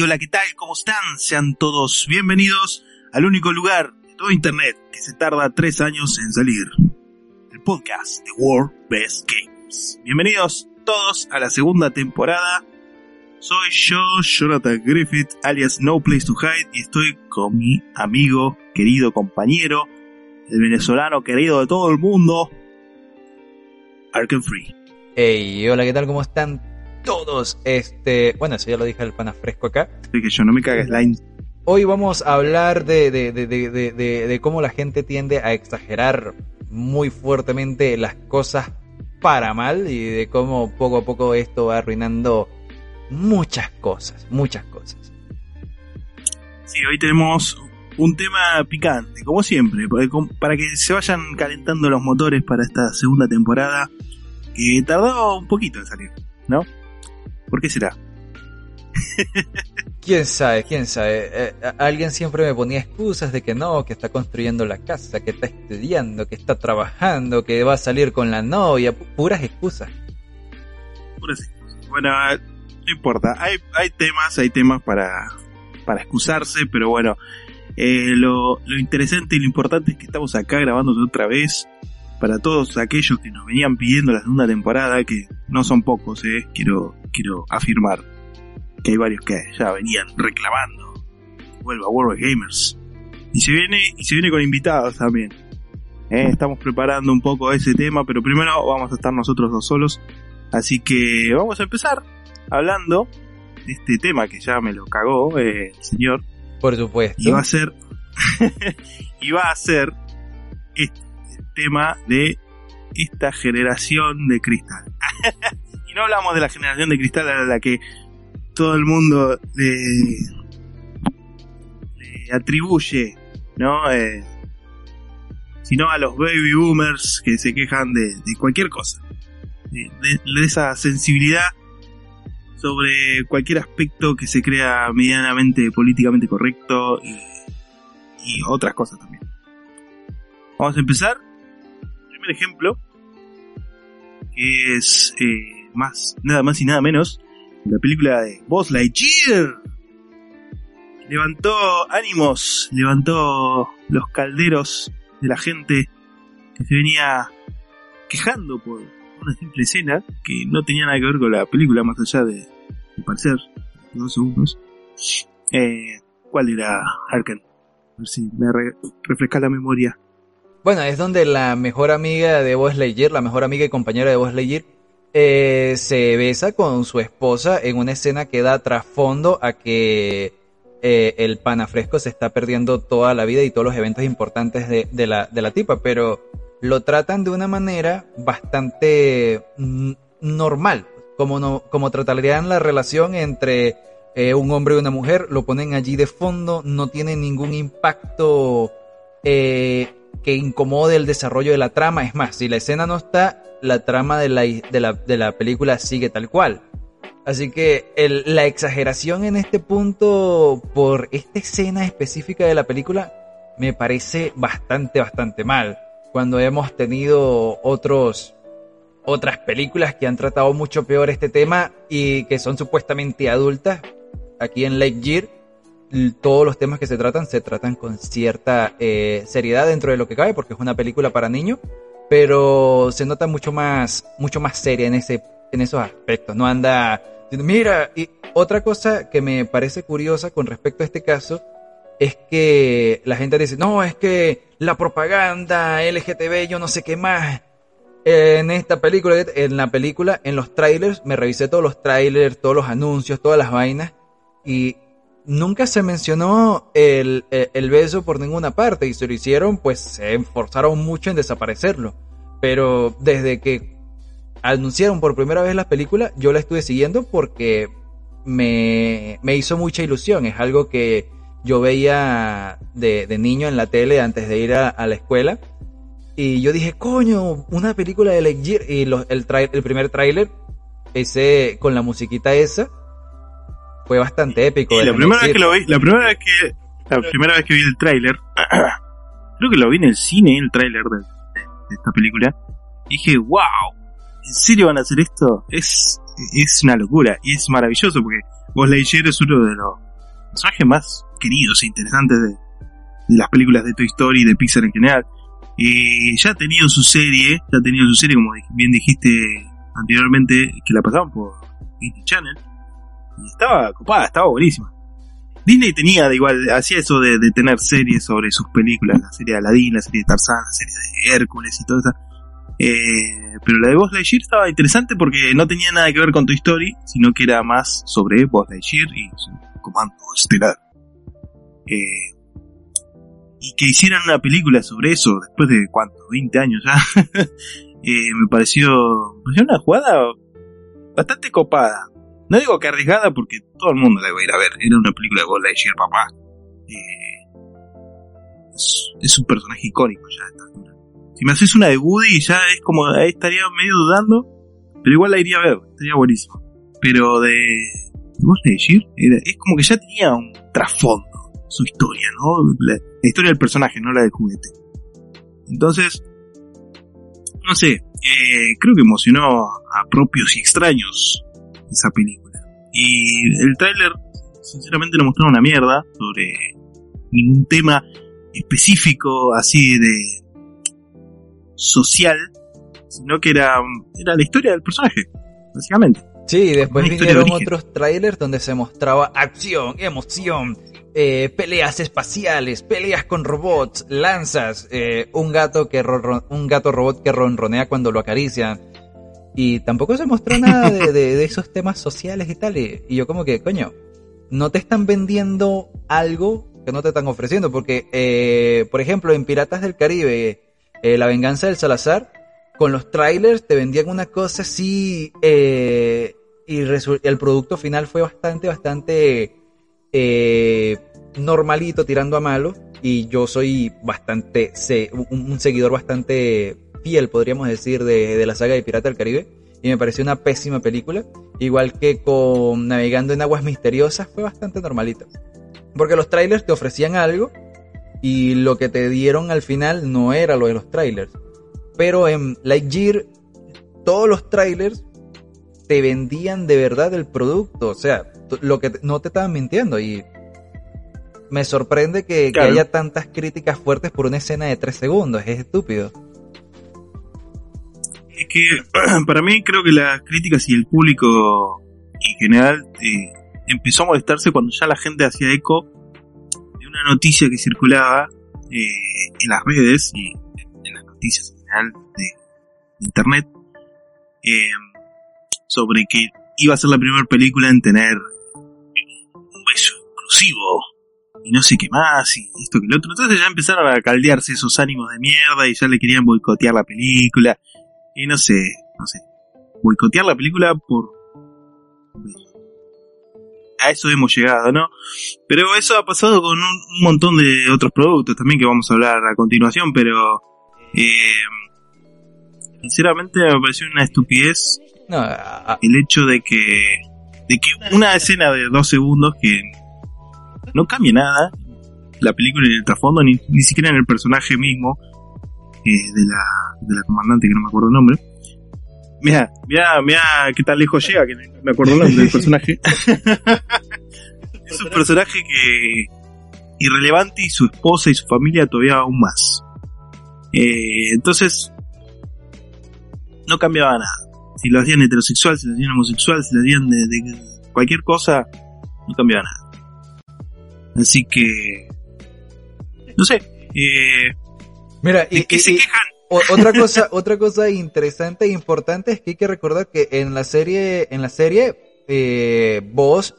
Hola, ¿qué tal? ¿Cómo están? Sean todos bienvenidos al único lugar de todo Internet que se tarda tres años en salir. El podcast de World Best Games. Bienvenidos todos a la segunda temporada. Soy yo, Jonathan Griffith, alias No Place to Hide, y estoy con mi amigo, querido compañero, el venezolano querido de todo el mundo, Arkham Free. Hey, hola, ¿qué tal? ¿Cómo están todos. Este, bueno, eso ya lo dije el pana fresco acá. que yo no me cagues line. Hoy vamos a hablar de, de, de, de, cómo la gente tiende a exagerar muy fuertemente las cosas para mal y de cómo poco a poco esto va arruinando muchas cosas, muchas cosas. Sí, hoy tenemos un tema picante, como siempre, para que se vayan calentando los motores para esta segunda temporada, que tardó un poquito en salir, ¿no? ¿Por qué será? quién sabe, quién sabe. Eh, alguien siempre me ponía excusas de que no, que está construyendo la casa, que está estudiando, que está trabajando, que va a salir con la novia. Puras excusas. Puras excusas. Bueno, no importa. Hay, hay temas, hay temas para, para excusarse, pero bueno. Eh, lo, lo interesante y lo importante es que estamos acá grabando otra vez para todos aquellos que nos venían pidiendo la segunda temporada, que no son pocos, eh, quiero, quiero afirmar que hay varios que ya venían reclamando. Vuelva World of Gamers. Y se viene, y se viene con invitados también. Eh, estamos preparando un poco ese tema, pero primero vamos a estar nosotros dos solos. Así que vamos a empezar hablando de este tema que ya me lo cagó eh, el señor. Por supuesto. Y va a ser. y va a ser este tema de esta generación de cristal. y no hablamos de la generación de cristal a la que todo el mundo le, atribuye, ¿no? Eh, sino a los baby boomers que se quejan de, cualquier cosa. De, esa sensibilidad sobre cualquier aspecto que se crea medianamente políticamente correcto y, y otras cosas también. Vamos a empezar ejemplo, que es eh, más, nada más y nada menos, la película de Buzz Lightyear. Levantó ánimos, levantó los calderos de la gente que se venía quejando por una simple escena que no tenía nada que ver con la película, más allá de, parecer dos segundos. Eh, ¿Cuál era Harken? A ver si me refresca la memoria. Bueno, es donde la mejor amiga de Buzz Lightyear, la mejor amiga y compañera de Buzz Lightyear, eh, se besa con su esposa en una escena que da trasfondo a que eh, el panafresco se está perdiendo toda la vida y todos los eventos importantes de, la, tipa, pero lo tratan de una manera bastante mm, normal, como, como tratarían la relación entre eh, un hombre y una mujer, lo ponen allí de fondo, no tiene ningún impacto eh, que incomode el desarrollo de la trama. Es más, si la escena no está, la trama de la, de la, película sigue tal cual. Así que la exageración en este punto por esta escena específica de la película me parece bastante, bastante mal. Cuando hemos tenido otros, otras películas que han tratado mucho peor este tema y que son supuestamente adultas, aquí en Lake Gear, todos los temas que se tratan se tratan con cierta eh, seriedad dentro de lo que cabe porque es una película para niños pero se nota mucho más mucho más seria en ese en esos aspectos. No anda mira y otra cosa que me parece curiosa con respecto a este caso es que la gente dice no es que la propaganda LGTB yo no sé qué más en esta película en la película en los trailers me revisé todos los trailers todos los anuncios todas las vainas y nunca se mencionó el, beso por ninguna parte y se lo hicieron, pues se esforzaron mucho en desaparecerlo. Pero desde que anunciaron por primera vez la película, yo la estuve siguiendo porque me, hizo mucha ilusión. Es algo que yo veía de, niño en la tele antes de ir a, la escuela. Y yo dije, coño, una película de Lightyear. Y el, el primer tráiler, ese, con la musiquita esa, fue bastante épico. la primera vez que lo vi, la primera vez que, la primera vez que vi el tráiler, creo que lo vi en el cine, el tráiler de, esta película, dije, wow, ¿en serio van a hacer esto? Es, es una locura y es maravilloso porque Buzz Lightyear es uno de los personajes más queridos e interesantes de, de las películas de Toy Story y de Pixar en general. Eh, ya ha tenido su serie, ya ha tenido su serie, como bien dijiste anteriormente, que la pasaban por Disney Channel. Estaba copada, estaba buenísima. Disney tenía, de igual, hacía eso de, de, tener series sobre sus películas, la serie de Aladdin, la serie de Tarzán, la serie de Hércules y todo eso. Eh, pero la de Buzz Lightyear estaba interesante porque no tenía nada que ver con Toy Story, sino que era más sobre Buzz Lightyear y su comando estelar. Eh, y que hicieran una película sobre eso después de cuánto, 20 años ya, eh, me pareció, me pareció una jugada bastante copada. No digo que arriesgada porque todo el mundo la iba a ir a ver. Era una película de Buzz Lightyear, papá. Eh, es, un personaje icónico ya a esta altura. Si me haces una de Woody ya es como, ahí estaría medio dudando, pero igual la iría a ver, estaría buenísimo. Pero de, de era, es como que ya tenía un trasfondo su historia, ¿no? La, la, historia del personaje, no la del juguete. Entonces, no sé, eh, creo que emocionó a propios y extraños esa película. Y el tráiler, sinceramente, no mostró una mierda sobre ningún tema específico así de social, sino que era, era la historia del personaje, básicamente. Sí, después vinieron otros trailers donde se mostraba acción, emoción, eh, peleas espaciales, peleas con robots, lanzas, eh, un gato que un gato robot que ronronea cuando lo acarician. Y tampoco se mostró nada de, de, esos temas sociales y tal. Y, yo como que, coño, no te están vendiendo algo que no te están ofreciendo. Porque, eh, por ejemplo, en Piratas del Caribe, La venganza del Salazar, con los trailers te vendían una cosa así eh, y el producto final fue bastante, bastante eh, normalito tirando a malo y yo soy bastante, un, seguidor bastante fiel, podríamos decir, de, de, la saga de Pirata del Caribe y me pareció una pésima película, igual que con Navegando en Aguas Misteriosas fue bastante normalito, porque los trailers te ofrecían algo y lo que te dieron al final no era lo de los trailers, pero en Lightyear todos los trailers te vendían de verdad el producto, o sea, lo que no te estaban mintiendo y me sorprende que, claro. que, haya tantas críticas fuertes por una escena de tres segundos, es estúpido. Es que para mí creo que las críticas y el público en general eh, empezó a molestarse cuando ya la gente hacía eco de una noticia que circulaba eh, en las redes y en las noticias en general de, internet eh, sobre que iba a ser la primera película en tener un beso inclusivo y no sé qué más y esto que lo otro. Entonces ya empezaron a caldearse esos ánimos de mierda y ya le querían boicotear la película. Y no sé, no sé. Boicotear la película por... A eso hemos llegado, ¿no? Pero eso ha pasado con un, un montón de otros productos también que vamos a hablar a continuación, pero... Eh, sinceramente me pareció una estupidez no, a... el hecho de que de que una escena de dos segundos que no cambia nada la película en el trasfondo ni, ni siquiera en el personaje mismo eh, de la de la comandante que no me acuerdo el nombre. Mira mira mira qué tan lejos llega que me acuerdo el nombre del personaje. Es un personaje que irrelevante y su esposa y su familia todavía aún más. Eh, entonces no cambiaba nada. Si lo hacían heterosexual, si lo hacían homosexual, si lo hacían de, de cualquier cosa, no cambiaba nada. Así que, no sé, eh, Mira, y, que y, se quejan. otra cosa, otra cosa interesante e importante es que hay que recordar que en la serie, en la serie, eh,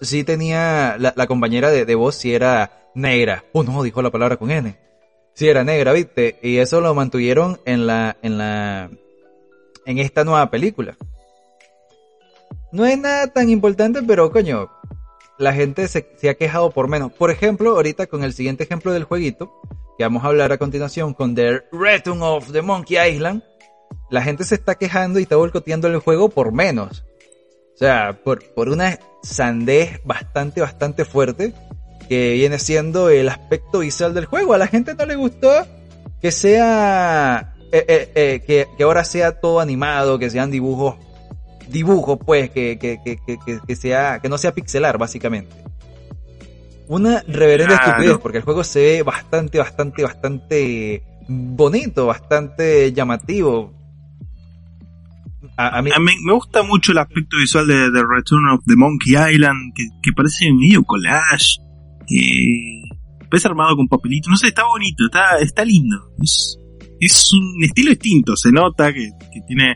sí tenía, la, la compañera de, de Vos sí era negra. Oh no, dijo la palabra con N. Sí era negra, viste, y eso lo mantuvieron en la, en la, en esta nueva película. No es nada tan importante, pero coño, la gente se, se, ha quejado por menos. Por ejemplo, ahorita con el siguiente ejemplo del jueguito, que vamos a hablar a continuación con The Return of the Monkey Island, la gente se está quejando y está boicoteando el juego por menos. O sea, por, por una sandez bastante, bastante fuerte, que viene siendo el aspecto visual del juego. A la gente no le gustó que sea eh, eh, eh, que, que, ahora sea todo animado, que sean dibujos dibujo, pues, que, que, que, que sea, que no sea pixelar, básicamente. Una reverenda estupidez, porque el juego se ve bastante, bastante, bastante bonito, bastante llamativo. A, mí... me gusta mucho el aspecto visual de, The Return of the Monkey Island, que, que parece medio collage, que armado con papelito, no sé, está bonito, está, está lindo. Es, es un estilo distinto, se nota que, que tiene,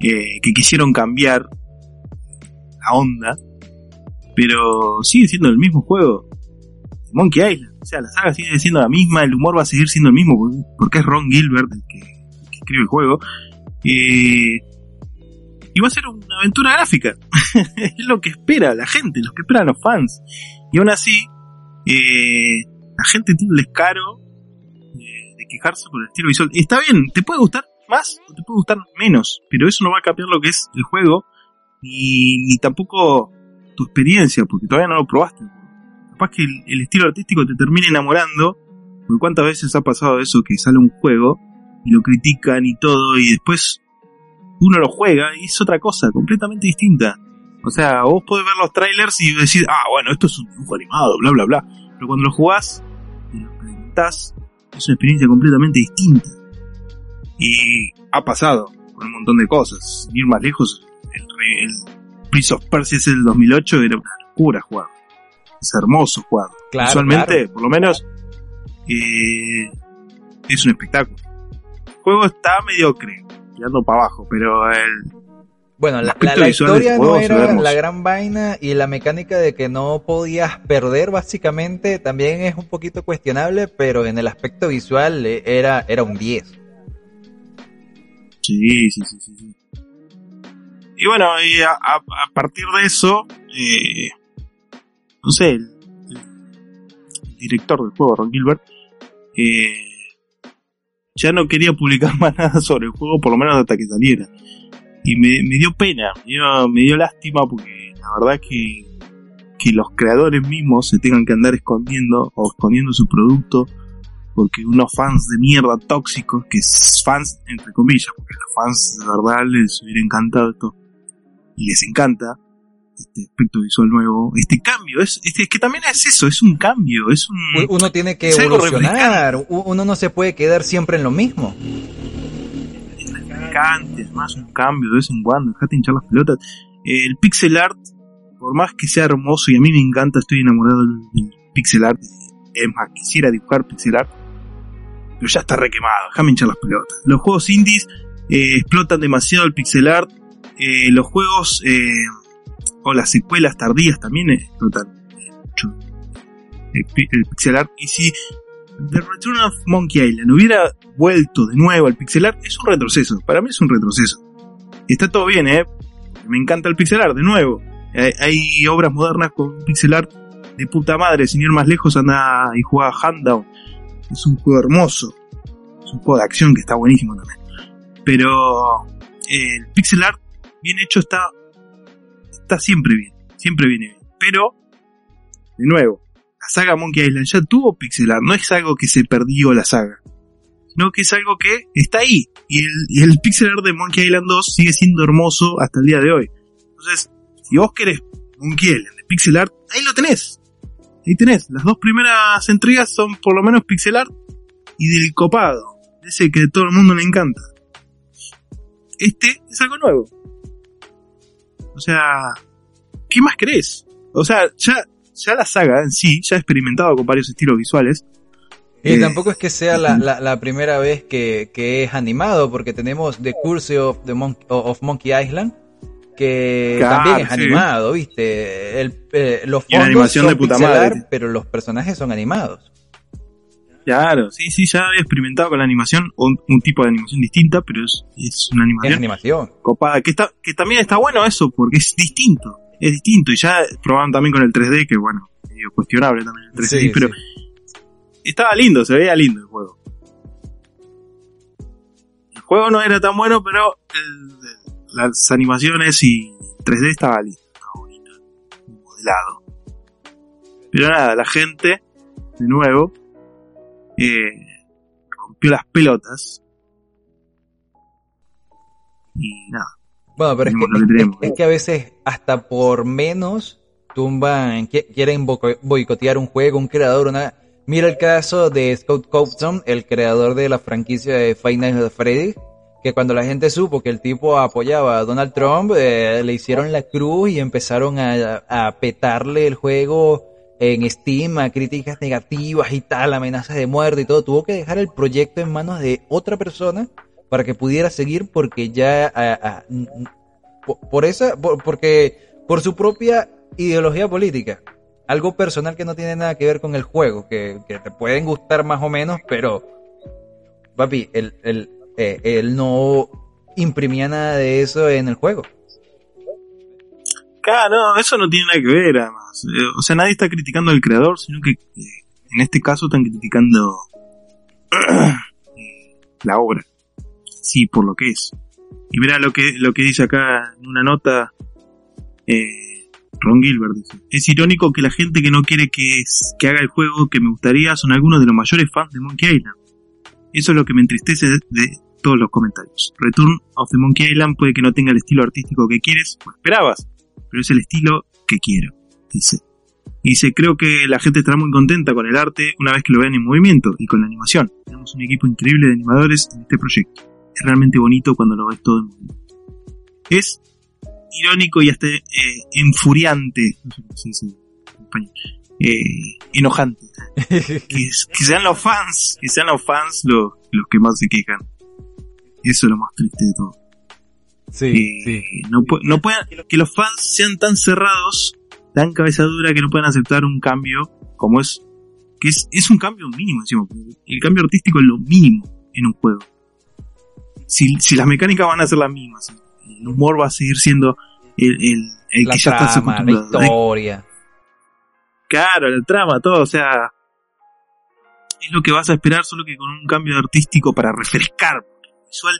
que quisieron cambiar la onda, pero sigue siendo el mismo juego. Monkey Island. O sea, la saga sigue siendo la misma, el humor va a seguir siendo el mismo, porque es Ron Gilbert el que, escribe el juego. Eh, y va a ser una aventura gráfica. es lo que espera la gente, lo que esperan los fans. Y aún así, eh, la gente tiene el descaro eh, de quejarse por el estilo visual. Está bien, te puede gustar más o te puede gustar menos, pero eso no va a cambiar lo que es el juego, ni tampoco tu experiencia, porque todavía no lo probaste capaz que el, estilo artístico te termine enamorando, porque cuántas veces ha pasado eso que sale un juego y lo critican y todo, y después uno lo juega y es otra cosa, completamente distinta. O sea, vos podés ver los trailers y decir, ah, bueno, esto es un dibujo animado, bla, bla, bla. Pero cuando lo jugás y lo experimentás, es una experiencia completamente distinta. Y ha pasado con un montón de cosas. Sin ir más lejos, el, el Prince of Persia es el 2008 era una locura jugar es hermoso jugar. Visualmente, por lo menos, eh, es un espectáculo. El juego está mediocre, tirando para abajo, pero el. Bueno, la, historia no era la gran vaina y la mecánica de que no podías perder, básicamente, también es un poquito cuestionable, pero en el aspecto visual eh, era, era un 10. Sí, sí, sí, sí. Y bueno, y a, partir de eso, eh, no sé, el, director del juego, Ron Gilbert, eh, ya no quería publicar más nada sobre el juego, por lo menos hasta que saliera. Y me, dio pena, me dio, lástima porque la verdad que, que los creadores mismos se tengan que andar escondiendo o escondiendo su producto porque unos fans de mierda tóxicos, que fans entre comillas, porque los fans de verdad les hubiera encantado esto y les encanta, este aspecto visual nuevo, este cambio, es, es, que también es eso, es un cambio, es un... Uno tiene que evolucionar, uno no se puede quedar siempre en lo mismo. Es refrescante, además un cambio de vez en cuando, dejate hinchar las pelotas. El pixel art, por más que sea hermoso y a mí me encanta, estoy enamorado del, pixel art, es más, quisiera dibujar pixel art, pero ya está requemado, déjame hinchar las pelotas. Los juegos indies eh, explotan demasiado el pixel art, eh, los juegos... Eh, o las secuelas tardías también explotan mucho el, pixel art. Y si The Return of Monkey Island hubiera vuelto de nuevo al pixel art, es un retroceso. Para mí es un retroceso. Está todo bien, ¿eh? Me encanta el pixel art, de nuevo. Hay, obras modernas con pixel art de puta madre. Sin ir más lejos, anda y juega Handdown. Es un juego hermoso. Es un juego de acción que está buenísimo también. Pero eh, el pixel art bien hecho está está siempre bien, siempre viene bien. Pero, de nuevo, la saga Monkey Island ya tuvo pixel art, no es algo que se perdió la saga, sino que es algo que está ahí. Y el, el pixel art de Monkey Island 2 sigue siendo hermoso hasta el día de hoy. Entonces, si vos querés Monkey Island de pixel art, ahí lo tenés. Ahí tenés. Las dos primeras entregas son por lo menos pixel art y del copado. Ese que a todo el mundo le encanta. Este es algo nuevo. O sea, ¿qué más crees? O sea, ya, ya la saga en sí, ya ha experimentado con varios estilos visuales. Y eh, tampoco es que sea la, primera vez que, es animado, porque tenemos The Curse of, the of Monkey Island, que también es animado, ¿viste? El, eh, los fondos son de puta madre. pero los personajes son animados. Claro, sí, sí, ya había experimentado con la animación, un, un tipo de animación distinta, pero es, es una animación. Es animación. Copada, que, está, que también está bueno eso, porque es distinto, es distinto, y ya probaban también con el 3D, que bueno, medio cuestionable también el 3D, pero estaba lindo, se veía lindo el juego. El juego no era tan bueno, pero las animaciones y 3D estaba lindo, estaba bonito, modelado. Pero nada, la gente, de nuevo, rompió las pelotas. Y nada. Bueno, pero es que, es- es que a veces hasta por menos tumban, qui- quieren boicotear un juego, un creador, una... Mira el caso de Scott Cawthon, el creador de la franquicia de Nights at Freddy, que cuando la gente supo que el tipo apoyaba a Donald Trump, eh, le hicieron la cruz y empezaron a, a petarle el juego en Steam, críticas negativas y tal, amenazas de muerte y todo. Tuvo que dejar el proyecto en manos de otra persona para que pudiera seguir porque ya por esa por- porque por su propia ideología política algo personal que no tiene nada que ver con el juego que, que te pueden gustar más o menos pero papi él, él, eh, él no imprimía nada de eso en el juego Claro, no, eso no tiene nada que ver, además. Eh, O sea, nadie está criticando al creador, sino que eh, en este caso están criticando la obra. Sí, por lo que es. Y mira lo que, lo que dice acá en una nota eh, Ron Gilbert. Dice, es irónico que la gente que no quiere que, es- que haga el juego que me gustaría son algunos de los mayores fans de Monkey Island. Eso es lo que me entristece de todos los comentarios. Return of the Monkey Island puede que no tenga el estilo artístico que quieres o esperabas, pero es el estilo que quiero, dice. Y dice, creo que la gente estará muy contenta con el arte una vez que lo vean en movimiento y con la animación. Tenemos un equipo increíble de animadores en este proyecto. Es realmente bonito cuando lo ves todo en movimiento. Es irónico y hasta eh, enfuriante, no sé cómo se dice en español, eh, enojante. Que, que sean los fans, que sean los fans los, los que más se quejan. Eso es lo más triste de todo. Sí sí no, no puedan, que los fans sean tan cerrados, tan cabeza dura que no puedan aceptar un cambio como es, que es, es un cambio mínimo encima. El cambio artístico es lo mínimo en un juego. Si, si las mecánicas van a ser las mismas, el humor va a seguir siendo el, el, el la que ya estás trama la historia Claro, la trama, todo, o sea, es lo que vas a esperar, solo que con un cambio artístico para refrescar. El visual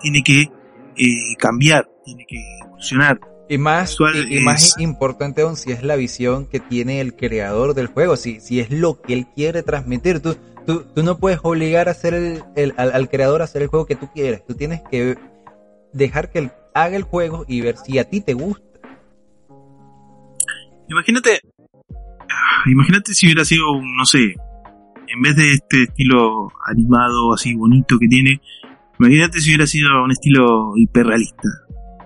tiene que eh, cambiar, tiene que evolucionar. Y más, y, y más es- importante aún si es la visión que tiene el creador del juego, si, si es lo que él quiere transmitir. Tú, tú, tú no puedes obligar a hacer el, el- al, al creador a hacer el juego que tú quieres. Tú tienes que dejar que él haga el juego y ver si a ti te gusta. Imagínate, ah, imagínate si hubiera sido, no sé, en vez de este estilo animado así bonito que tiene, imagínate si hubiera sido un estilo hiperrealista.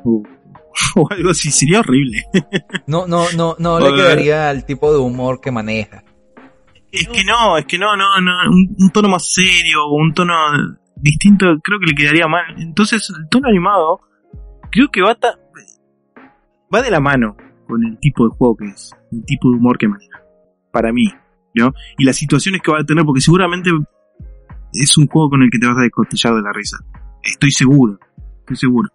O, o algo así, sería horrible. No, no, no, no le quedaría al tipo de humor que maneja. Es que no, es que no, no, no, un, un tono más serio o un tono distinto creo que le quedaría mal. Entonces el tono animado creo que va, ta- va de la mano con el tipo de juego que es, el tipo de humor que maneja, para mí, ¿no? Y las situaciones que va a tener, porque seguramente es un juego con el que te vas a descostillar de la risa. Estoy seguro, estoy seguro.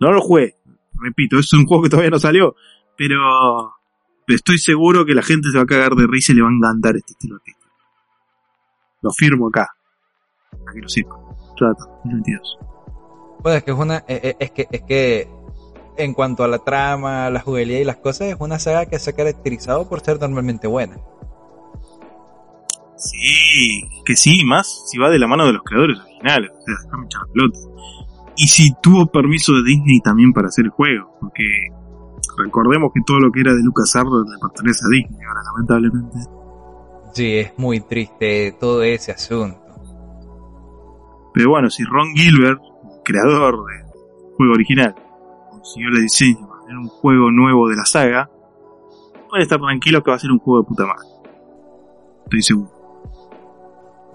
No lo jugué, repito, es un juego que todavía no salió, pero estoy seguro que la gente se va a cagar de risa y le va a encantar este estilo artístico. Lo firmo acá. Para que lo sepa. Trata, 2022. Bueno, es que es una, eh, eh, es que, es que en cuanto a la trama, la jugabilidad y las cosas, es una saga que se ha caracterizado por ser normalmente buena. Sí, que sí, más si va de la mano de los creadores originales. O sea, déjame echar la pelota. Y si tuvo permiso de Disney también para hacer el juego. Porque recordemos que todo lo que era de LucasArts le pertenece a Disney ahora, lamentablemente. Sí, es muy triste todo ese asunto. Pero bueno, si Ron Gilbert, creador del juego original, consiguió la licencia para hacer un juego nuevo de la saga, pueden estar tranquilos que va a ser un juego de puta madre. Estoy seguro.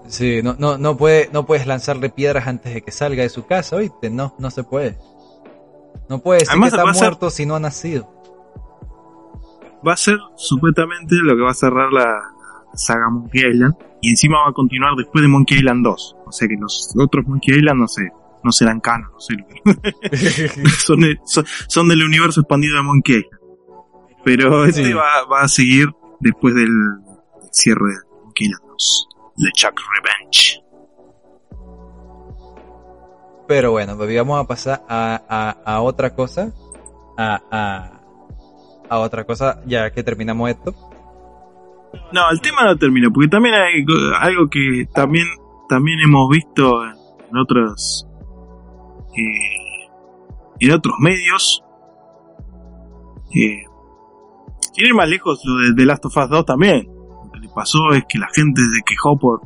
Sí, no, no, no, puede, no puedes lanzarle piedras antes de que salga de su casa, oíste, no, no se puede. No puede decir Además, que está ser- muerto si no ha nacido. Va a ser supuestamente lo que va a cerrar la, la saga Monkey Island y encima va a continuar después de Monkey Island 2. O sea que los otros Monkey Island no sé, no serán canon, no sé. son, de- son, son del universo expandido de Monkey Island. Pero este Sí. va, va a seguir después del, del cierre de Monkey Island 2. LeChuck Revenge. Pero bueno, pues vamos a pasar a, a, a otra cosa. A, a, a otra cosa, ya que terminamos esto. No, el tema no termina, porque también hay go- algo que también, también hemos visto en, en otros eh, en otros medios. Eh, sin ir más lejos, lo de The Last of Us 2 también. Que pasó es que la gente se quejó por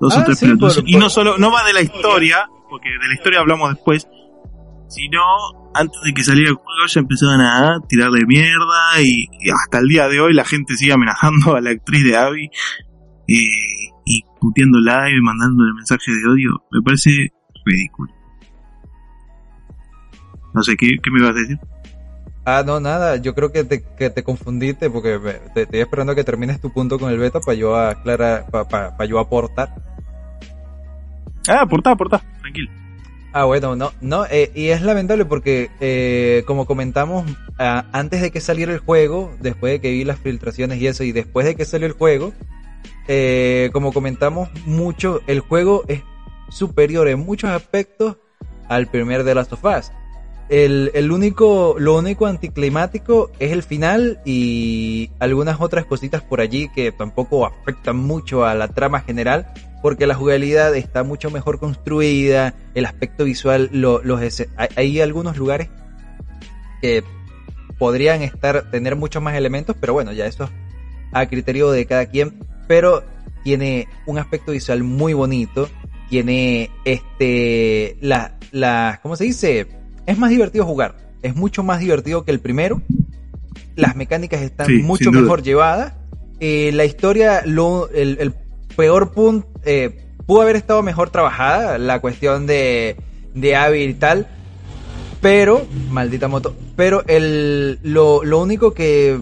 dos o Ah, tres sí, por- Y no solo, no va de la historia, porque de la historia hablamos después, sino antes de que saliera el juego ya empezaron a tirarle mierda y, y hasta el día de hoy la gente sigue amenazando a la actriz de Abby eh, y puteándola y mandándole mensajes de odio. Me parece ridículo. No sé, ¿qué, qué me vas a decir? Ah, no, nada, yo creo que te, que te confundiste porque me- te, estoy esperando a que termines tu punto con el beta para yo aclarar, para yo aportar. Ah, portá, portá, tranquilo. Ah, bueno, no, no, eh, y es lamentable porque, eh, como comentamos, ah, antes de que saliera el juego, después de que vi las filtraciones y eso, y después de que salió el juego, eh, como comentamos mucho, el juego es superior en muchos aspectos al primer de Last of Us. El, el único, lo único anticlimático es el final y algunas otras cositas por allí que tampoco afectan mucho a la trama general, porque la jugabilidad está mucho mejor construida, el aspecto visual, lo- los hay, hay algunos lugares que podrían estar, tener muchos más elementos, pero bueno, ya eso es a criterio de cada quien, pero tiene un aspecto visual muy bonito, tiene este, la, la, ¿cómo se dice? Es más divertido jugar, es mucho más divertido que el primero, las mecánicas están Sí, mucho mejor llevadas, eh, la historia, lo, el, el peor punto, eh, pudo haber estado mejor trabajada, la cuestión de, de Abby y tal, pero, maldita moto, pero el, lo, lo único que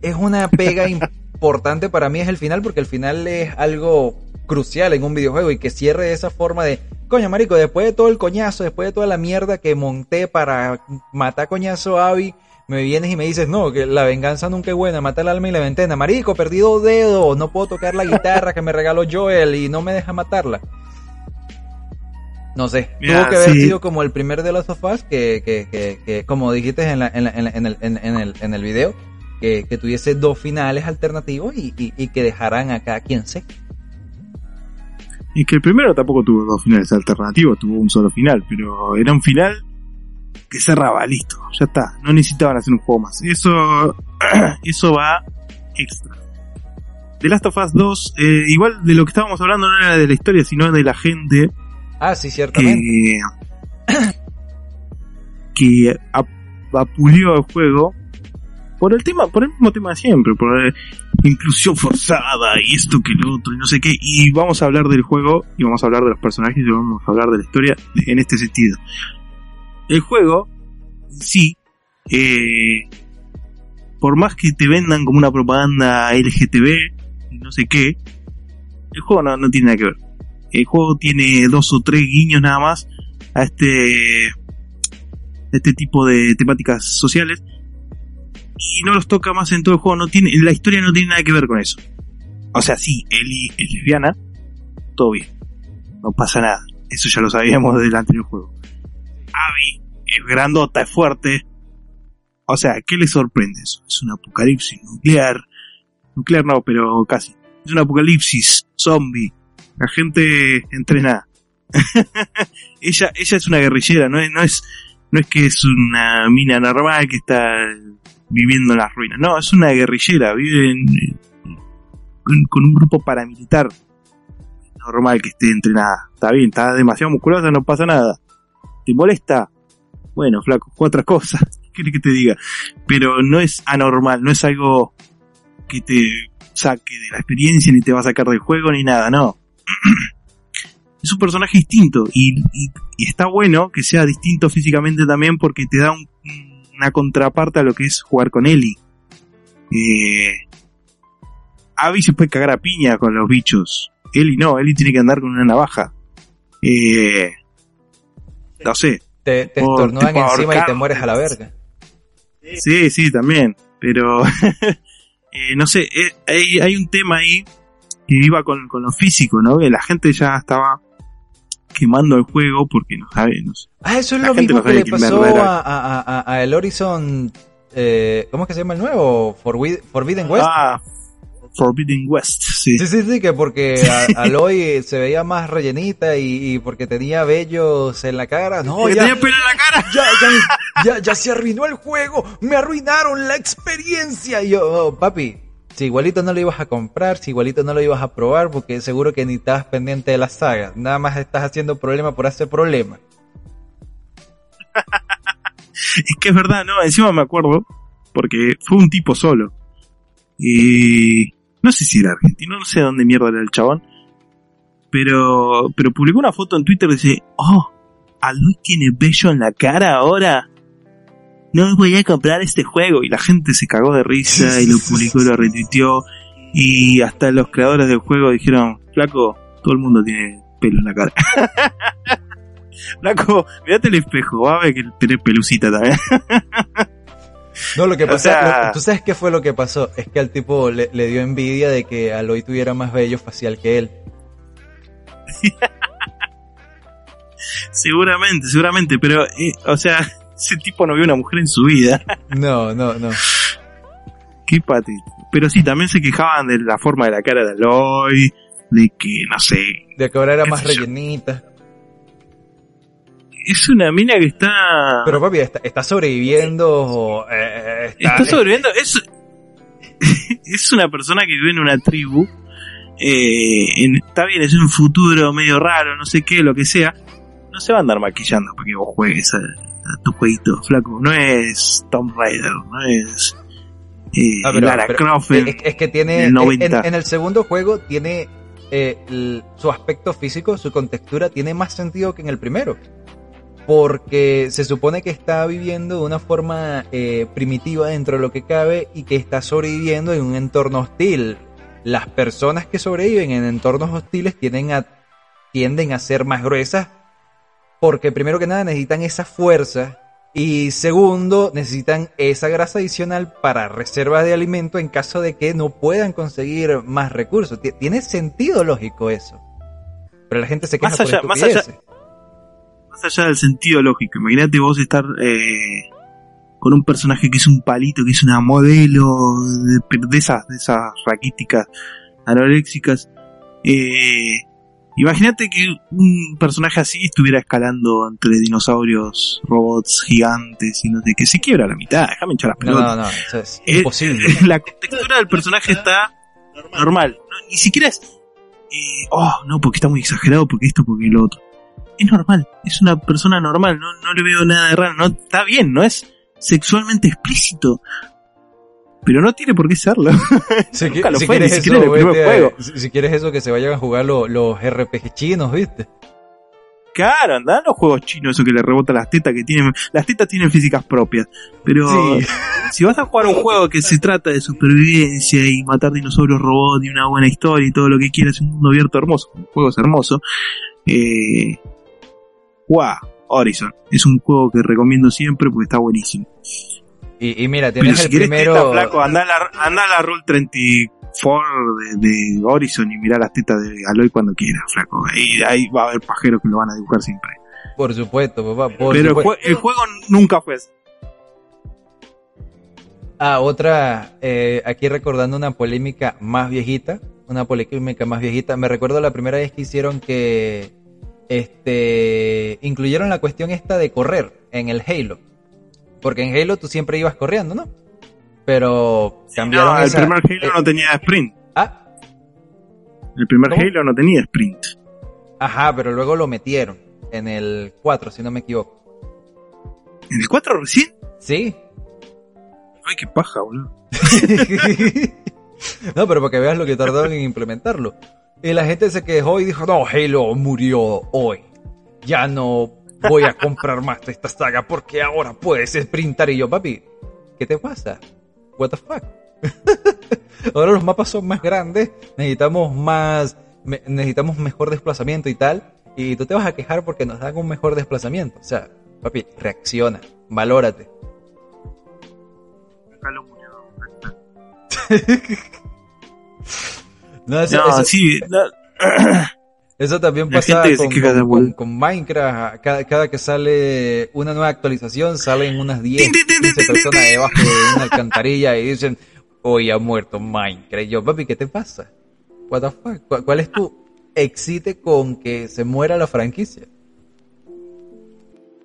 es una pega importante para mí es el final, porque el final es algo crucial en un videojuego y que cierre de esa forma de, coño marico, después de todo el coñazo, después de toda la mierda que monté para matar coñazo a Abby, me vienes y me dices, no, que la venganza nunca es buena, mata el alma y la ventana, marico, perdí dos dedos, no puedo tocar la guitarra que me regaló Joel y no me deja matarla. No sé, tuvo que haber sí. sido como el primer de los sofás que, que, que, que, como dijiste en, la, en, la- en, el, en, en el, en el video, que, que tuviese dos finales alternativos y, y, y que dejaran a cada quien sé. Es que el primero tampoco tuvo dos finales alternativos, tuvo un solo final, pero era un final que cerraba, listo, ya está, no necesitaban hacer un juego más. Eso, eso va extra. The Last of Us 2, eh, igual de lo que estábamos hablando no era de la historia, sino de la gente Ah, sí, ciertamente. que, que ap- apulió el juego por el tema, por el mismo tema de siempre, por inclusión forzada y esto que lo otro y no sé qué. Y vamos a hablar del juego y vamos a hablar de los personajes y vamos a hablar de la historia en este sentido. El juego, sí, eh, por más que te vendan como una propaganda LGTB y no sé qué, el juego no, no tiene nada que ver. El juego tiene dos o tres guiños nada más a este este tipo de temáticas sociales y no los toca más en todo el juego no tiene la historia no tiene nada que ver con eso. O sea sí Ellie es lesbiana todo bien no pasa nada eso ya lo sabíamos del anterior juego. Abby es grandota es fuerte o sea ¿qué le sorprende eso? es un apocalipsis nuclear nuclear no pero casi es un apocalipsis zombie la gente entrena. Ella ella es una guerrillera no es no es no es que es una mina normal que está viviendo en las ruinas. No es una guerrillera vive en- con, un grupo paramilitar. Normal que esté entrenada. Está bien está demasiado musculosa no pasa nada. Te molesta bueno flaco otra cosa ¿qué que te diga pero no es anormal no es algo que te saque de la experiencia ni te va a sacar del juego ni nada no. Es un personaje distinto y está bueno que sea distinto físicamente también porque te da un- una contraparte a lo que es jugar con Ellie. Eh, Abby se puede cagar a piña con los bichos. Ellie no, Ellie tiene que andar con una navaja. Eh, no sé, Te, te o estornudan encima y te mueres a la verga. Sí, sí, también. Pero, eh, no sé, eh, hay, hay un tema ahí que iba con, con lo físico, ¿no? Que la gente ya estaba quemando el juego porque no sabe, no sé. Ah, eso es La lo mismo no que le pasó a, a, a- a el Horizon. Eh, ¿Cómo es que se llama el nuevo? Forbid- Forbidden West. Ah, Forbidden West, sí. Sí, sí, sí, que porque a- Aloy se veía más rellenita y, y porque tenía vellos en la cara. No, ya, tenía pelo en la cara. ya, ya ya, ya se arruinó el juego, me arruinaron la experiencia. Y yo, oh, papi, si igualito no lo ibas a comprar, si igualito no lo ibas a probar, porque seguro que ni estás pendiente de la saga. Nada más estás haciendo problema por hacer problema. es que es verdad, no, encima me acuerdo, porque fue un tipo solo. Y no sé si era argentino, no sé dónde mierda era el chabón. Pero, pero publicó una foto en Twitter y dice, oh, Aloy tiene bello en la cara ahora. No voy a comprar este juego. Y la gente se cagó de risa y lo publicó y lo retuiteó. Y hasta los creadores del juego dijeron, flaco, todo el mundo tiene pelo en la cara. flaco, mirate el espejo, va a ver que tenés pelucita también. No, lo que pasa, tú sabes qué fue lo que pasó, es que al tipo le, le dio envidia de que Aloy tuviera más bello facial que él. seguramente, seguramente, pero, eh, o sea, ese tipo no vio una mujer en su vida. no, no, no. Qué patito. Pero sí, también se quejaban de la forma de la cara de Aloy, de que, no sé. De que ahora era más rellenita. Es una mina que está. Pero papi, está, sobreviviendo. Eh, está, sobreviviendo. Es, es una persona que vive en una tribu eh, está bien, es un futuro medio raro, no sé qué, lo que sea, no se va a andar maquillando para que vos juegues a, tu jueguito, flaco. No es Tomb Raider, no es eh, ah, Lara Croft. Es, que tiene, en, el segundo juego tiene eh, su aspecto físico, su contextura, tiene más sentido que en el primero. Porque se supone que está viviendo de una forma eh, primitiva dentro de lo que cabe y que está sobreviviendo en un entorno hostil las personas que sobreviven en entornos hostiles tienden a, tienden a ser más gruesas porque primero que nada necesitan esa fuerza y segundo necesitan esa grasa adicional para reserva de alimento en caso de que no puedan conseguir más recursos. Tiene sentido lógico eso. Pero la gente se queja más allá, más allá, más allá del sentido lógico, imagínate vos estar eh, con un personaje que es un palito, que es una modelo de, esas, de esas raquíticas anoréxicas. Eh, imagínate que un personaje así estuviera escalando entre dinosaurios, robots gigantes y no sé qué, se quiebra a la mitad, déjame echar las pelotas. No, no, eso es eh, imposible. La textura del personaje está normal, ni siquiera es, eh, oh, no, porque está muy exagerado, porque esto, porque lo otro. Es normal, es una persona normal, no, no le veo nada de raro, no, está bien, no es sexualmente explícito. Pero no tiene por qué serlo. Si, quieres eso, Si, quieres eso, que se vayan a jugar los RPG chinos, ¿viste? Claro, andan los juegos chinos, eso que le rebota las tetas que tienen. Las tetas tienen físicas propias. Pero si vas a jugar un juego que se trata de supervivencia y matar dinosaurios robots y una buena historia y todo lo que quieras, un mundo abierto hermoso, un juego es hermoso. Eh, wow, Horizon. Es un juego que recomiendo siempre porque está buenísimo. Y, mira, tienes el primero... anda, a la, anda la Rule 34 de, Horizon y mira las tetas de Aloy cuando quieras, flaco. Ahí, ahí va a haber pajeros que lo van a dibujar siempre. Por supuesto, papá. Pero El, juego nunca fue así. Ah, otra, eh, aquí recordando una polémica más viejita, una polémica más viejita. Me recuerdo la primera vez que hicieron que este, incluyeron la cuestión esta de correr en el Halo. Porque en Halo tú siempre ibas corriendo, ¿no? Pero cambiaron no, el primer Halo no tenía sprint. Ah. El primer Halo no tenía sprint. Ajá, pero luego lo metieron en el 4, si no me equivoco. ¿En el 4 recién? Sí. Ay, qué paja, boludo. no, pero para que veas lo que tardaron en implementarlo. Y la gente se quejó y dijo, no, Halo murió hoy. Ya no voy a comprar más de esta saga porque ahora puedes sprintar. Y yo, papi, ¿qué te pasa? What the fuck? ahora los mapas son más grandes, necesitamos más, necesitamos mejor desplazamiento y tal. Y tú te vas a quejar porque nos dan un mejor desplazamiento. O sea, papi, reacciona, valórate. No, eso, eso también pasa con, Minecraft. Cada, que sale una nueva actualización, salen unas 10, 15 personas debajo de una alcantarilla y dicen, hoy ha muerto Minecraft. Y yo, papi, ¿qué te pasa? What the fuck? ¿Cuál, es tu excite con que se muera la franquicia?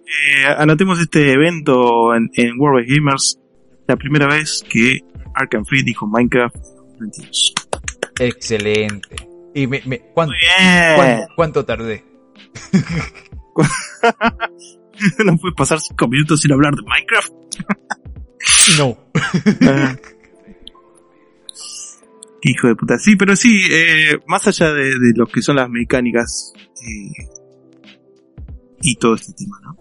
eh, anotemos este evento en, en World of Gamers, la primera vez que Arkham Free dijo Minecraft 22. Excelente. Y me, me- ¿cuán- Muy bien. cuán- ¿Cuánto tardé? no puedes pasar cinco minutos sin hablar de Minecraft. No. Hijo de puta. Sí, pero sí, eh, más allá de, de lo que son las mecánicas eh, y todo este tema, ¿no?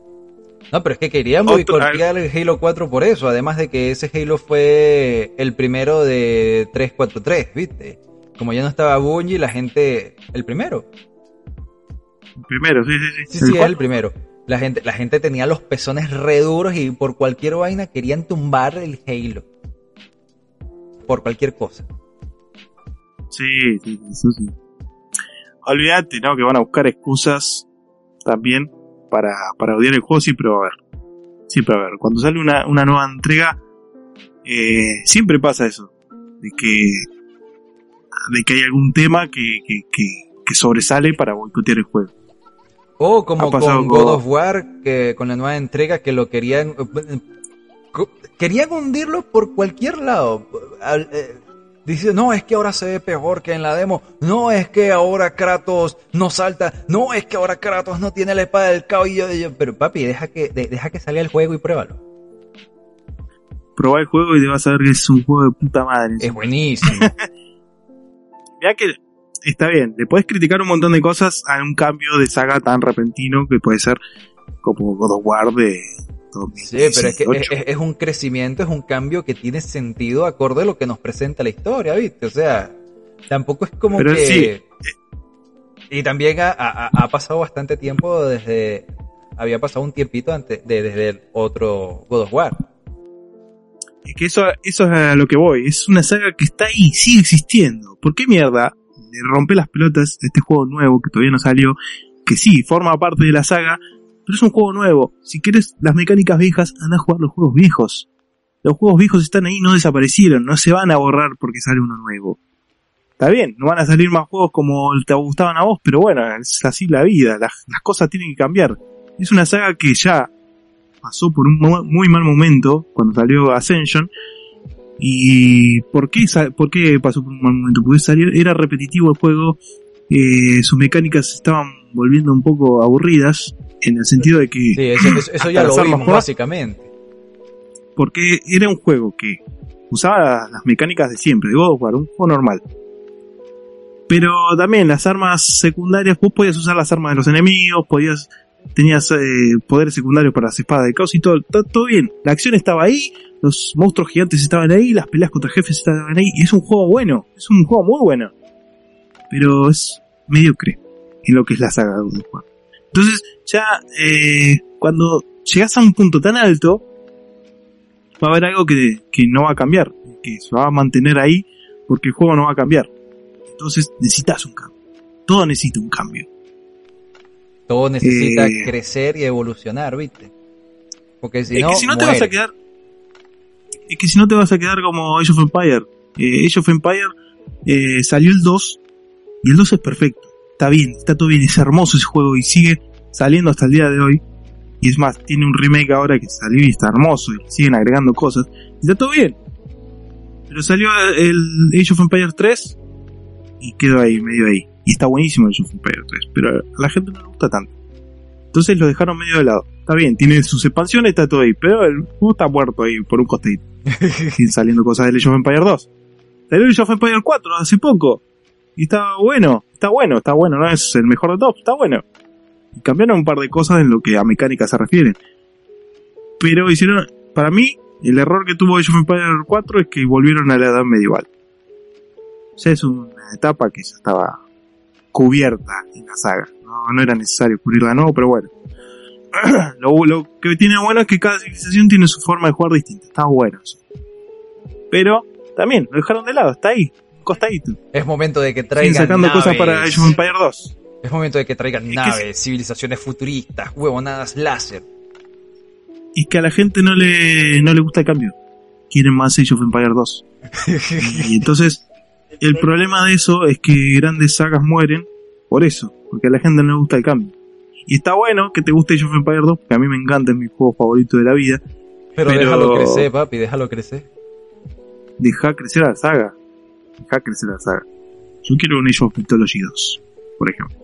No, pero es que querían Otro- boicotear el Halo 4 por eso, además de que ese Halo fue el primero de 343, ¿viste? Como ya no estaba Bungie, la gente... El primero. Primero, sí, sí, sí. Sí, El sí, es el primero. La gente, la gente tenía los pezones re duros y por cualquier vaina querían tumbar el Halo. Por cualquier cosa. Sí, sí, eso sí. Olvídate, ¿no? Que van a buscar excusas también para, para odiar el juego, siempre va a haber. Siempre va a haber. Cuando sale una, una nueva entrega, eh, siempre pasa eso. De que, de que hay algún tema que, que, que, que sobresale para boicotear el juego. O como con God of War, que con la nueva entrega que lo querían... co- Querían hundirlo por cualquier lado. Eh, Dice, no, es que ahora se ve peor que en la demo. No, es que ahora Kratos no salta. No, es que ahora Kratos no tiene la espada del caos. Y yo- yo, pero papi, deja que, de- deja que salga el juego y pruébalo. Probar el juego y te vas a ver que es un juego de puta madre. Es buenísimo. Ya que está bien, le puedes criticar un montón de cosas a un cambio de saga tan repentino que puede ser como God of War de Sí, pero es que 2018. es, es un crecimiento, es un cambio que tiene sentido acorde a lo que nos presenta la historia, ¿viste? O sea, tampoco es como Pero que... sí. Y también ha, ha- ha pasado bastante tiempo desde... Había pasado un tiempito antes de, desde el otro God of War. Que eso, eso es a lo que voy. Es una saga que está ahí, sigue existiendo. ¿Por qué mierda le rompe las pelotas este juego nuevo que todavía no salió? Que sí, forma parte de la saga, pero es un juego nuevo. Si quieres las mecánicas viejas, anda a jugar los juegos viejos. Los juegos viejos están ahí, no desaparecieron, no se van a borrar porque sale uno nuevo. Está bien, no van a salir más juegos como te gustaban a vos, pero bueno, es así la vida, las cosas tienen que cambiar. Es una saga que ya pasó por un muy mal momento cuando salió Ascension. ¿Y por qué, por qué pasó por un mal momento? Porque salió, era repetitivo el juego, eh, sus mecánicas se estaban volviendo un poco aburridas, en el sentido de que, Sí, eso, eso- eso ya lo vimos jugar. básicamente. porque era un juego que usaba las mecánicas de siempre, de War, un juego normal. Pero también las armas secundarias, vos podías usar las armas de los enemigos, podías, tenías eh, poderes secundarios para las espadas de caos y todo, todo, bien. La acción estaba ahí, los monstruos gigantes estaban ahí, las peleas contra jefes estaban ahí, y es un juego bueno, es un juego muy bueno. Pero es mediocre en lo que es la saga de God of. Entonces, ya eh, cuando llegas a un punto tan alto, va a haber algo que, que no va a cambiar, que se va a mantener ahí porque el juego no va a cambiar. Entonces necesitas un cambio. Todo necesita un cambio. Todo necesita Eh. crecer y evolucionar, ¿viste? Porque si es no, que si no te vas a quedar. Es que si no te vas a quedar como Age of Empire. Eh, Age of Empire eh, salió el 2 y el 2 es perfecto. Está bien, está todo bien, es hermoso ese juego y sigue saliendo hasta el día de hoy. Y es más, tiene un remake ahora que salió y está hermoso y siguen agregando cosas. Y está todo bien. Pero salió el Age of Empire 3 y quedó ahí, medio ahí. Y está buenísimo el of Empire 3, pero a la gente no le gusta tanto. Entonces lo dejaron medio de lado. Está bien, tiene sus expansiones, está todo ahí, pero el juego está muerto ahí por un costadito. Siguen saliendo cosas del Age of Empire 2. Salió el Age of Empire 4 hace poco. Y está bueno, está bueno, está bueno, no es el mejor de todos, está bueno. Y cambiaron un par de cosas en lo que a mecánica se refiere. Pero hicieron, para mí, el error que tuvo Age of Empire 4 es que volvieron a la edad medieval. O sea, es una etapa que ya estaba cubierta en la saga. No, no era necesario cubrirla de nuevo, pero bueno. lo, lo que tiene bueno es que cada civilización tiene su forma de jugar distinta. Está bueno eso. Pero también lo dejaron de lado, está ahí, costadito. Es momento de que Siguen traigan sacando cosas naves. para Age of Empire 2. Es momento de que traigan que naves, civilizaciones futuristas, huevonadas láser. Y que a la gente no le, no le gusta el cambio. Quieren más Age of Empire 2. Y entonces, el problema de eso es que grandes sagas mueren por eso, porque a la gente no le gusta el cambio. Y está bueno que te guste Age of Empires 2, que a mí me encanta, es mi juego favorito de la vida. Pero, Pero- déjalo crecer, papi, déjalo crecer. Deja crecer a la saga. Deja crecer a la saga. Yo quiero un Age of Mythology 2, por ejemplo.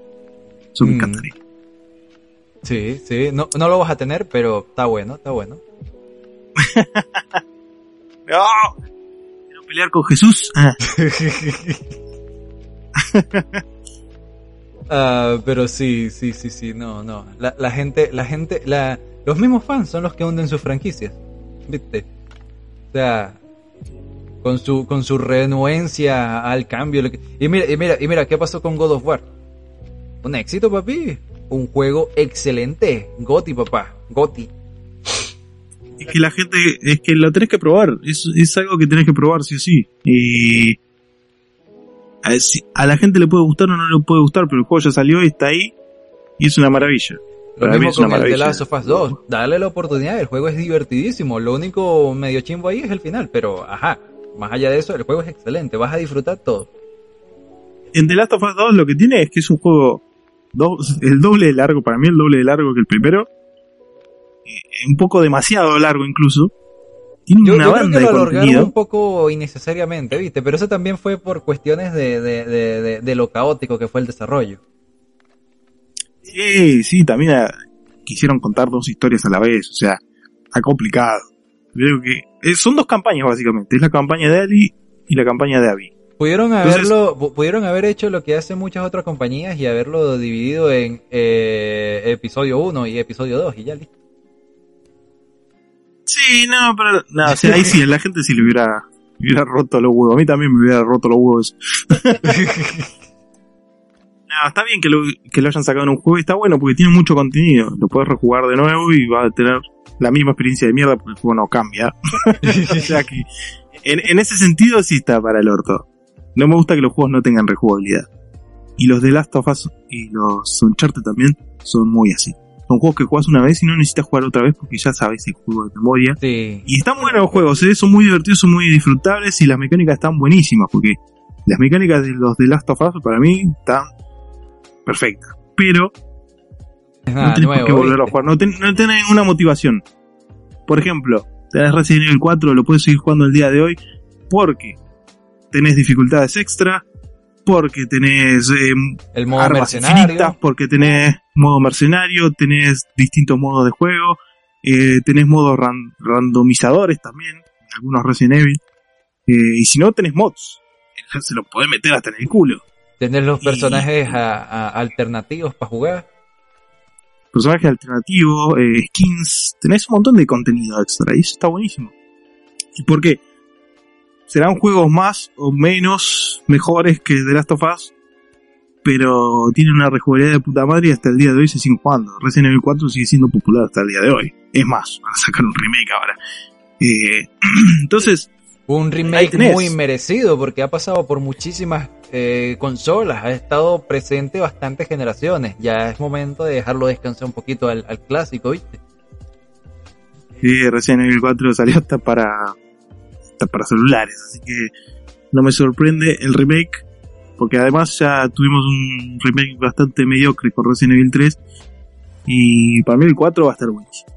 Eso me Mm. encantaría. Sí, sí, no, no lo vas a tener, pero está bueno, está bueno. ¡No! Pelear con Jesús. Ah, Ah, pero sí, sí, sí, sí, no, no. La, la gente, la gente, la, los mismos fans son los que hunden sus franquicias, ¿viste? O sea, con su, con su renuencia al cambio. lo que- Y mira, y mira, y mira, ¿qué pasó con God of War? Un éxito, papi. Un juego excelente. Goti, papá. Goti. Es que la gente, es que lo tenés que probar. Es, es algo que tenés que probar, sí o sí. Y a, si- a la gente le puede gustar o no le puede gustar, pero el juego ya salió y está ahí. Y es una maravilla. Lo Para mismo es una con el The maravilla. Last of Us 2. Dale la oportunidad, el juego es divertidísimo. Lo único medio chimbo ahí es el final, pero ajá. Más allá de eso, el juego es excelente. Vas a disfrutar todo. En The Last of Us 2 lo que tiene es que es un juego do- el doble de largo, para mí el doble de largo que el primero. Eh, un poco demasiado largo incluso. Tiene Yo, una yo creo banda que lo alargaron un poco innecesariamente, ¿viste? Pero eso también fue por cuestiones de, de, de, lo caótico que fue el desarrollo. Sí, sí, también ah, quisieron contar dos historias a la vez, o sea, está complicado. Creo que eh, son dos campañas básicamente, es la campaña de Ali y la campaña de Abby. Pudieron haberlo, pu- pudieron haber hecho lo que hacen muchas otras compañías y haberlo dividido en eh, episodio 1 y episodio 2 y ya listo. Sí, no, pero no, o sea, ahí sí, a la gente sí le hubiera, le hubiera roto los huevos. A mí también me hubiera roto los huevos. No, está bien que lo, que lo hayan sacado en un juego y está bueno porque tiene mucho contenido. Lo puedes rejugar de nuevo y vas a tener la misma experiencia de mierda porque el juego no cambia. o sea que en, en ese sentido sí está para el orto. No me gusta que los juegos no tengan rejugabilidad. Y los de Last of Us y los Uncharted también son muy así. Son juegos que jugás una vez y no necesitas jugar otra vez porque ya sabes el juego de memoria. Sí. Y están buenos los juegos, ¿eh? son muy divertidos, son muy disfrutables y las mecánicas están buenísimas porque las mecánicas de los de Last of Us para mí están perfectas. Pero no tenés por qué nuevo, volver a jugar, no, ten- no tenés ninguna motivación. Por ejemplo, tenés Resident Evil 4, lo puedes seguir jugando el día de hoy porque tenés dificultades extra, porque tenés eh, El modo armas infinitas, porque tenés modo mercenario, tenés distintos modos de juego, eh, tenés modos ran- randomizadores también, algunos Resident Evil, eh, y si no tenés mods, se lo podés meter hasta en el culo. Tenés los Y- personajes a- a- alternativos para jugar. Personajes alternativos, eh, skins, tenés un montón de contenido extra, y eso está buenísimo. ¿Y por qué? Serán juegos más o menos mejores que The Last of Us, pero tienen una rejugabilidad de puta madre y hasta el día de hoy se siguen jugando. Resident Evil 4 sigue siendo popular hasta el día de hoy. Es más, van a sacar un remake ahora. Eh, entonces, Un remake muy merecido porque ha pasado por muchísimas eh, consolas, ha estado presente bastantes generaciones. Ya es momento de dejarlo descansar un poquito al, al clásico, ¿viste? sí, Resident Evil 4 salió hasta para, hasta para celulares, así que no me sorprende el remake, porque además ya tuvimos un remake bastante mediocre con Resident Evil 3, y para mí el 4 va a estar buenísimo.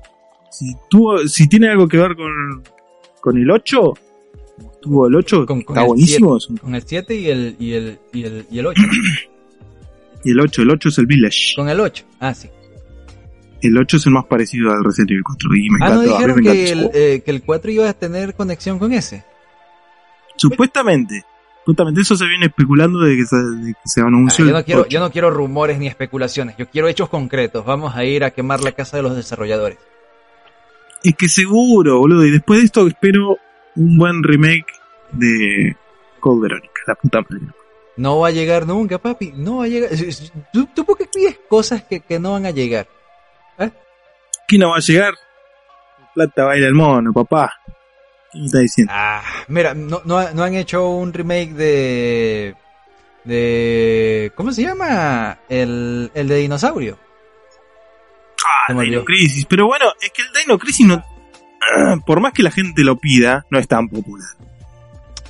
Si, tuvo, si tiene algo que ver con, con el 8, tuvo el 8, Con- con está el buenísimo, es un- Con el 7 y el, y el, y el, y el 8. y el 8, el 8 es el Village. Con el 8. Ah, sí. El 8 es el más parecido al Resident Evil 4 y me Ah, ¿no encanta. a mí dijeron me encanta que el, eh, que el 4 iba a tener conexión con ese? Supuestamente. Justamente eso se viene especulando de que se, de que se Ah, anunció yo, no quiero, 8. yo no quiero rumores ni especulaciones, yo quiero hechos concretos. Vamos a ir a quemar la casa de los desarrolladores. Es que seguro, boludo. Y después de esto espero un buen remake de Code Verónica, la puta madre. No va a llegar nunca, papi. No va a llegar. ¿Tú, tú por qué pides cosas que, que no van a llegar? ¿Quién no va a llegar? Plata baila el mono, papá. ¿Qué me está diciendo? Ah, mira, no, no, no han hecho un remake de. de. ¿Cómo se llama? El, el de dinosaurio. Ah, me Dino. Crisis. Pero bueno, es que el Dino Crisis no. Por más que la gente lo pida, no es tan popular.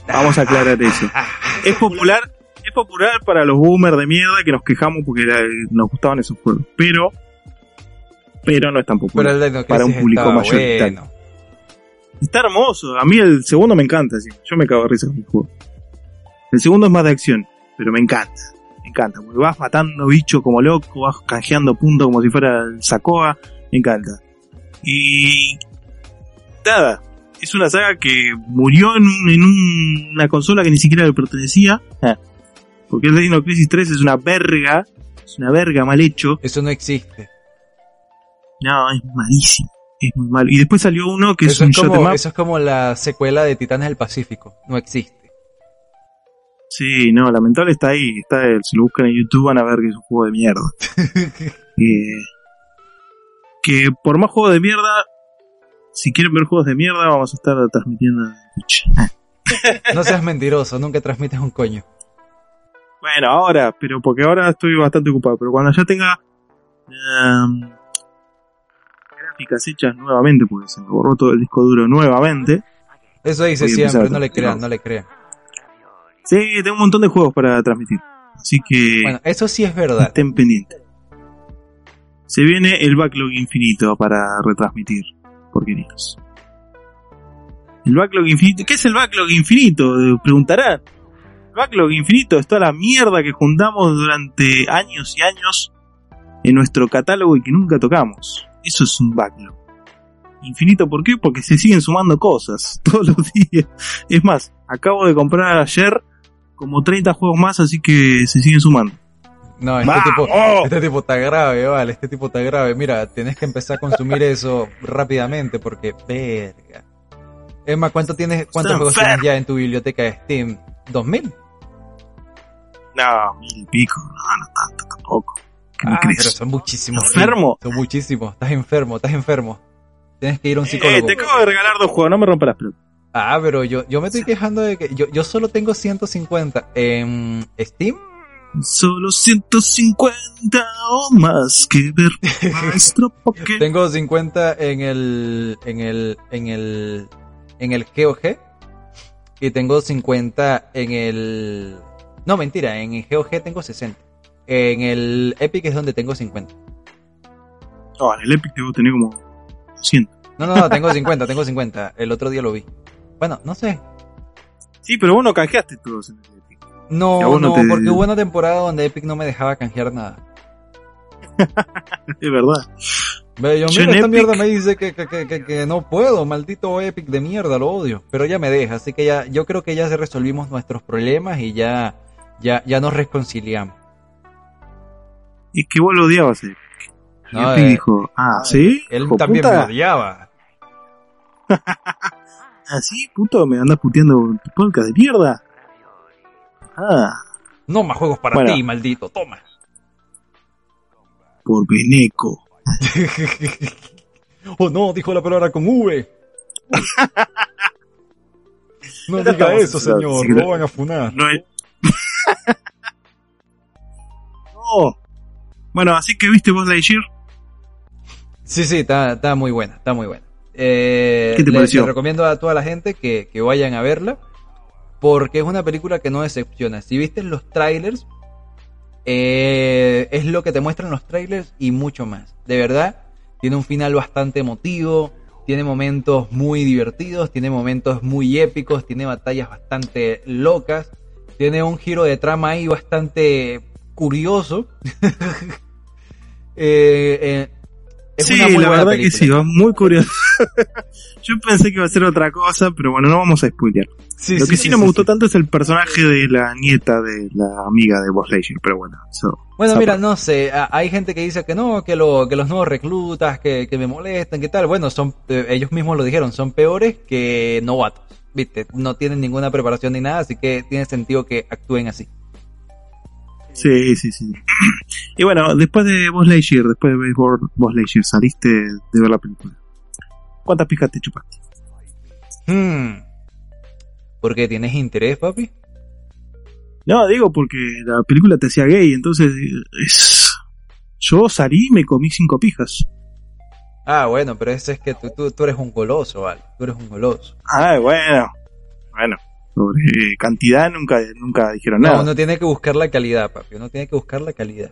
Vamos a aclarar eso. Ah, Es popular, es popular para los boomers de mierda que nos quejamos porque era- nos gustaban esos juegos. Pero pero no es tan Pero popular. el Dino para un público mayoritario. bueno. Está hermoso. A mí el segundo me encanta. sí. Yo me cago de risa con el juego. El segundo es más de acción, pero me encanta. Me encanta. Porque vas matando bichos como loco, vas canjeando puntos como si fuera el Sacoa. Me encanta. Y. Nada. Es una saga que murió en, un- en un- una consola que ni siquiera le pertenecía. Porque el Dino Crisis 3 es una verga. Es una verga mal hecho. Eso no existe. No, es malísimo. Es muy malo. Y después salió uno que es un es, como, eso es como la secuela de Titanes del Pacífico. No existe. Sí, no, lamentable está ahí. Está, si lo buscan en YouTube van a ver que es un juego de mierda. Eh, que por más juegos de mierda, si quieren ver juegos de mierda, vamos a estar transmitiendo en Twitch. No seas mentiroso, nunca transmites un coño. Bueno, ahora, pero porque ahora estoy bastante ocupado. Pero cuando ya tenga em, gráficas hechas nuevamente, porque se me borró todo el disco duro nuevamente. Eso dice siempre, no le crean, no le crean. Sí, tengo un montón de juegos para transmitir. Así que Bueno, eso sí es verdad. estén pendientes. Se viene el backlog infinito para retransmitir porquerías. El backlog infinito. ¿Qué es el backlog infinito? Preguntarán. El backlog infinito es toda la mierda que juntamos durante años y años en nuestro catálogo y que nunca tocamos. Eso es un backlog. Infinito, ¿por qué? Porque se siguen sumando cosas todos los días. Es más, acabo de comprar ayer como 30 juegos más, así que se siguen sumando. No, este tipo, este tipo está grave, vale, este tipo está grave. Mira, tienes que empezar a consumir eso rápidamente porque, verga. Más, ¿cuánto tienes, ¿cuántos juegos tienes ya en tu biblioteca de Steam? ¿2000? No, mil y pico, no, no tanto tampoco. ¿Qué me Ah, crees? pero son muchísimos. ¿Enfermo? Son muchísimos. Estás enfermo, estás enfermo. Tienes que ir a un Eh, psicólogo. te acabo de regalar dos juegos, no me rompas las pelotas. Ah, pero yo, yo me estoy quejando de que yo, yo solo tengo 150 en Steam. Solo 150 o más que ver nuestro Pokémon. Tengo 50 en el, en el, en el, en el GOG. Y tengo 50 en el, no mentira, en el GOG tengo 60. En el Epic es donde tengo 50. No, en el Epic debo tener como 100. No, no, no, tengo 50, tengo 50. El otro día lo vi. Bueno, no sé. Sí, pero vos no canjeaste todos en el Epic. No, no no, te- porque hubo una temporada donde Epic no me dejaba canjear nada. Es verdad. Ve, yo, mira, esta Epic- mierda me dice que, que, que, que, no puedo, maldito Epic de mierda, lo odio. Pero ya me deja, así que ya, yo creo que ya resolvimos nuestros problemas y ya, ya, ya nos reconciliamos. Es que vos lo odiabas, Epic. Y No, Epic eh, dijo, ah, ¿sí? Él Hijo también puta. me odiaba. Ah, sí, puto, me andas puteando tu podcast de mierda. Ah, No más juegos para Bueno. ti, maldito, toma. por Beneco. oh no, dijo la palabra con V. No diga eso, señor, así lo van a funar. No es. no. Bueno, así que viste vos Lightyear. Sí, sí, está, está muy buena, está muy buena. Eh, ¿Qué te pareció? le recomiendo a toda la gente que, que vayan a verla, porque es una película que no decepciona. Si viste los trailers, eh, es lo que te muestran los trailers y mucho más. De verdad, tiene un final bastante emotivo, tiene momentos muy divertidos, tiene momentos muy épicos, tiene batallas bastante locas, tiene un giro de trama ahí bastante curioso. Eh, eh, es sí, una muy la buena verdad que sí, va muy curioso. Yo pensé que iba a ser otra cosa, pero bueno, no vamos a spoilear. Sí, Lo que sí, no me gustó tanto es el personaje de la nieta de la amiga de Boss Lightyear, pero bueno, eso. Bueno, mira, parte. no sé, hay gente que dice que no, que, lo, que los nuevos reclutas, que, que me molestan, que tal. Bueno, son eh, ellos mismos lo dijeron, son peores que novatos, ¿viste? No tienen ninguna preparación ni nada, así que tiene sentido que actúen así. Sí, sí, sí. Y bueno, después de Boss Lightyear, después de Boss Lightyear, saliste de ver la película. ¿Cuántas pijas te chupaste? Hmm. ¿Por qué tienes interés, papi? No, digo porque la película te hacía gay, entonces es... Yo salí y me comí cinco pijas. Ah, bueno, pero ese es que tú, tú, tú eres un goloso, ¿vale? Tú eres un goloso. Ah, bueno. Bueno, sobre cantidad nunca, nunca dijeron No, nada. uno tiene que buscar la calidad, papi. Uno tiene que buscar la calidad.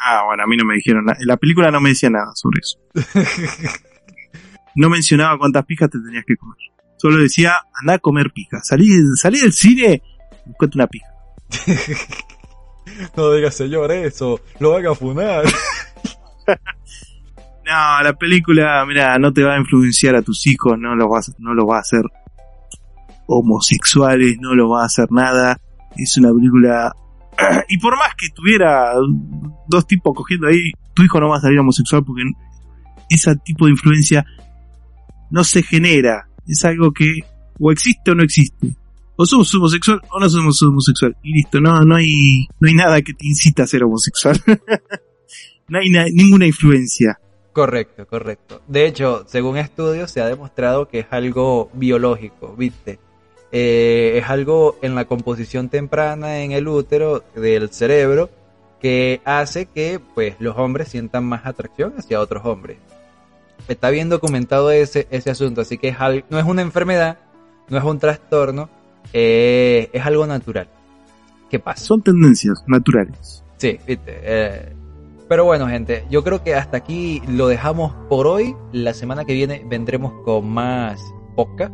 Ah, bueno, a mí no me dijeron nada. La película no me decía nada sobre eso. No mencionaba cuántas pijas te tenías que comer. Solo decía, anda a comer pija. Salí, salí del cine, buscate una pija. no digas señor eso, lo van a funar. no, la película, mira, no te va a influenciar a tus hijos, no los vas, no los va a hacer homosexuales, no los va a hacer nada. Es una película y por más que tuviera dos tipos cogiendo ahí, tu hijo no va a salir homosexual porque ese tipo de influencia no se genera. Es algo que o existe o no existe. O somos homosexual o no somos homosexual. Y listo, no, no hay, no hay nada que te incita a ser homosexual. no hay ninguna influencia. Correcto, correcto. De hecho, según estudios se ha demostrado que es algo biológico, ¿viste? Eh, es algo en la composición temprana en el útero del cerebro que hace que pues los hombres sientan más atracción hacia otros hombres. Está bien documentado ese, ese asunto, así que es no es una enfermedad, no es un trastorno, eh, es algo natural. ¿Qué pasa? Son tendencias naturales. Sí, eh, pero bueno, gente, yo creo que hasta aquí lo dejamos por hoy. La semana que viene vendremos con más podcast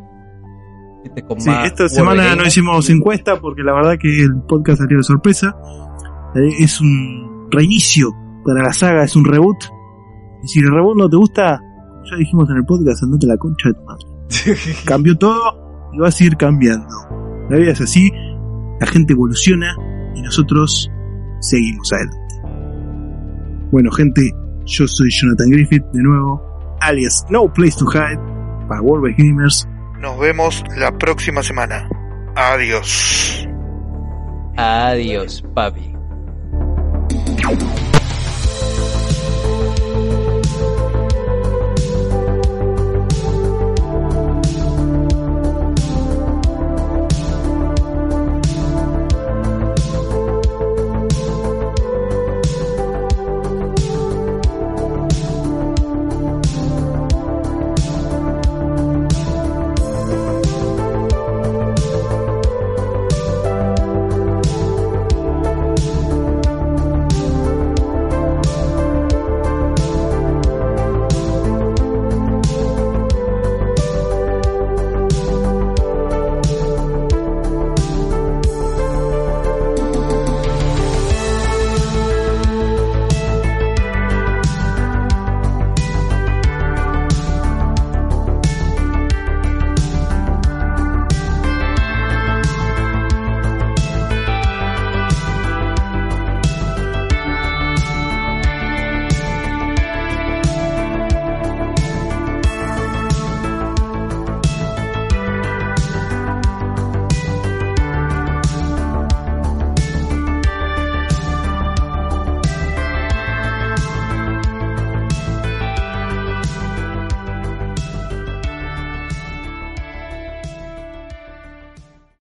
sí, esta semana no hicimos encuesta porque la verdad que el podcast salió de sorpresa. Eh, es un reinicio para la saga, es un reboot. Y si el reboot no te gusta, ya dijimos en el podcast, andate la concha de tu madre. Cambió todo y va a seguir cambiando. La vida es así, la gente evoluciona y nosotros seguimos adelante. Bueno, gente, yo soy Jonathan Griffith de nuevo, alias No Place to Hide para World Gamers nos vemos la próxima semana. Adiós. Adiós, papi.